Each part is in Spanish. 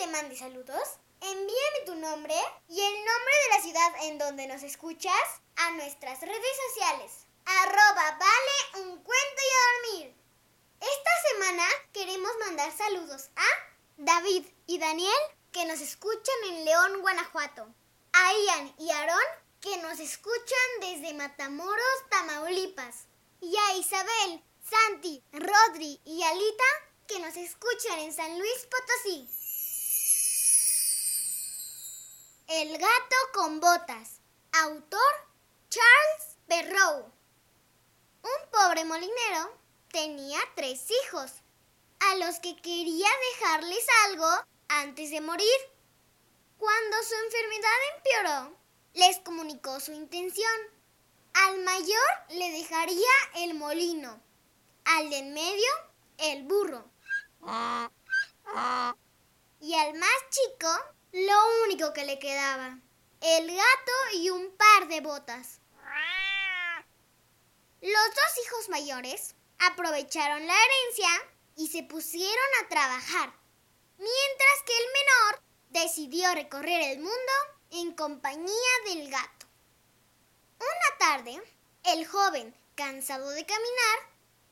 Te mande saludos, envíame tu nombre y el nombre de la ciudad en donde nos escuchas a nuestras redes sociales. Arroba vale un cuento y a dormir. Esta semana queremos mandar saludos a David y Daniel que nos escuchan en León, Guanajuato. A Ian y Aarón que nos escuchan desde Matamoros, Tamaulipas. Y a Isabel, Santi, Rodri y Alita que nos escuchan en San Luis Potosí. El gato con botas. Autor Charles Perrault. Un pobre molinero tenía tres hijos, a los que quería dejarles algo antes de morir. Cuando su enfermedad empeoró, les comunicó su intención. Al mayor le dejaría el molino, al de en medio el burro y al más chico lo único que le quedaba, el gato y un par de botas. Los dos hijos mayores aprovecharon la herencia y se pusieron a trabajar, mientras que el menor decidió recorrer el mundo en compañía del gato. Una tarde, el joven, cansado de caminar,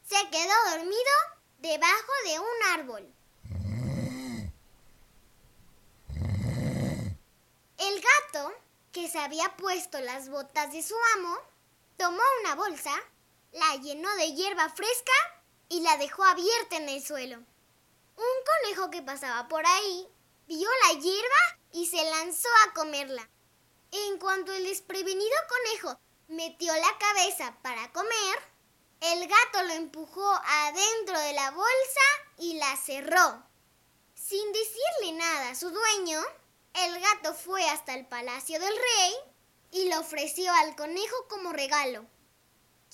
se quedó dormido debajo de un árbol. El gato, que se había puesto las botas de su amo, tomó una bolsa, la llenó de hierba fresca y la dejó abierta en el suelo. Un conejo que pasaba por ahí vio la hierba y se lanzó a comerla. En cuanto el desprevenido conejo metió la cabeza para comer, el gato lo empujó adentro de la bolsa y la cerró. Sin decirle nada a su dueño, el gato fue hasta el palacio del rey y lo ofreció al conejo como regalo.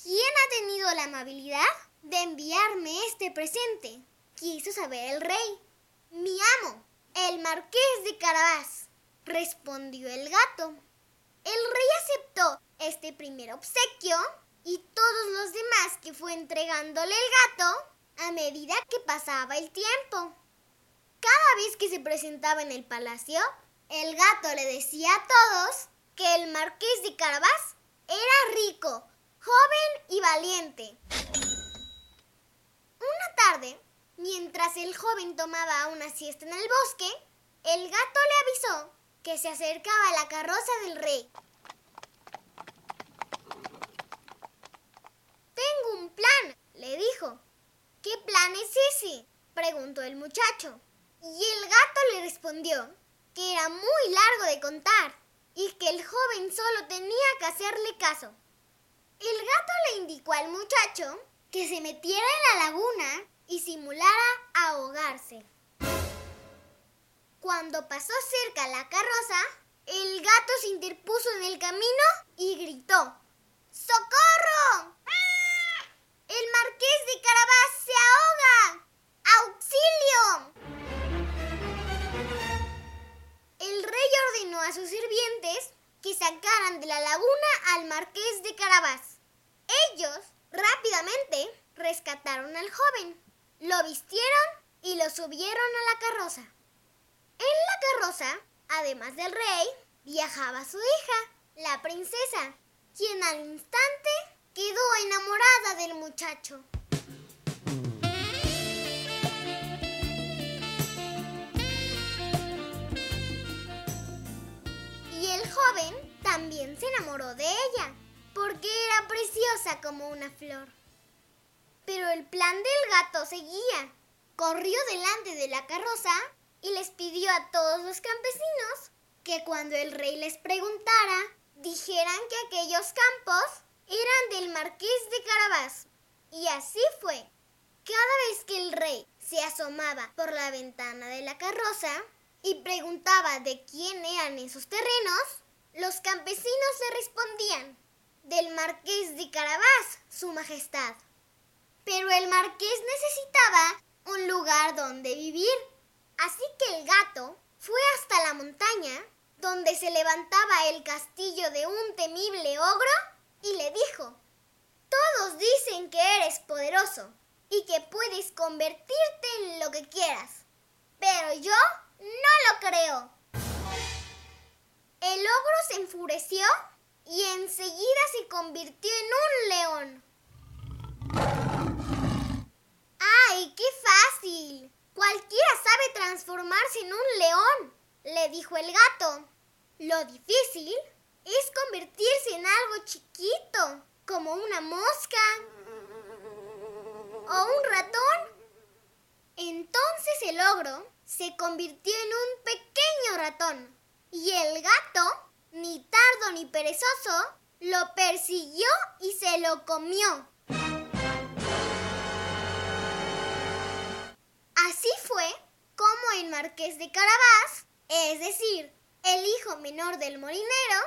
¿Quién ha tenido la amabilidad de enviarme este presente? Quiso saber el rey. Mi amo, el marqués de Carabás, respondió el gato. El rey aceptó este primer obsequio y todos los demás que fue entregándole el gato a medida que pasaba el tiempo. Cada vez que se presentaba en el palacio, el gato le decía a todos que el marqués de Carabás era rico, joven y valiente. Una tarde, mientras el joven tomaba una siesta en el bosque, el gato le avisó que se acercaba la carroza del rey. Tengo un plan, le dijo. ¿Qué plan es ese? preguntó el muchacho. Y el gato le respondió que era muy largo de contar y que el joven solo tenía que hacerle caso. El gato le indicó al muchacho que se metiera en la laguna y simulara ahogarse. Cuando pasó cerca la carroza, el gato se interpuso en el camino y gritó: ¡Socorro! ¡El marqués de Carabás se ahoga! ¡Auxilio! A sus sirvientes que sacaran de la laguna al marqués de Carabás. Ellos rápidamente rescataron al joven, lo vistieron y lo subieron a la carroza. En la carroza, además del rey, viajaba su hija, la princesa, quien al instante quedó enamorada del muchacho. Enamoró de ella, porque era preciosa como una flor. Pero el plan del gato seguía. Corrió delante de la carroza y les pidió a todos los campesinos que cuando el rey les preguntara, dijeran que aquellos campos eran del marqués de Carabás. Y así fue. Cada vez que el rey se asomaba por la ventana de la carroza y preguntaba de quién eran esos terrenos, los campesinos le respondían, del marqués de Carabás, su majestad. Pero el marqués necesitaba un lugar donde vivir, así que el gato fue hasta la montaña, donde se levantaba el castillo de un temible ogro, y le dijo, Todos dicen que eres poderoso y que puedes convertirte en lo que quieras, pero yo no lo creo. El ogro se enfureció y enseguida se convirtió en un león. ¡Ay, qué fácil! Cualquiera sabe transformarse en un león, le dijo el gato. Lo difícil es convertirse en algo chiquito, como una mosca o un ratón. Entonces el ogro se convirtió en un pequeño ratón y el gato, ni tardo ni perezoso, lo persiguió y se lo comió. Así fue como el marqués de Carabás, es decir, el hijo menor del molinero,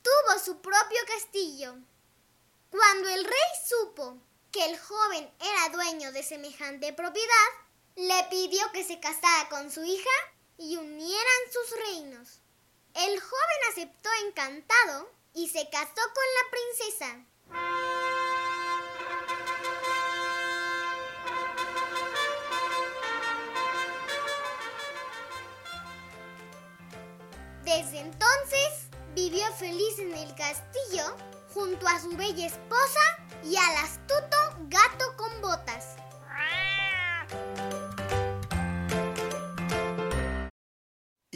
tuvo su propio castillo. Cuando el rey supo que el joven era dueño de semejante propiedad, le pidió que se casara con su hija y unieran sus reinos. El joven aceptó encantado y se casó con la princesa. Desde entonces vivió feliz en el castillo junto a su bella esposa y al astuto gato con botas.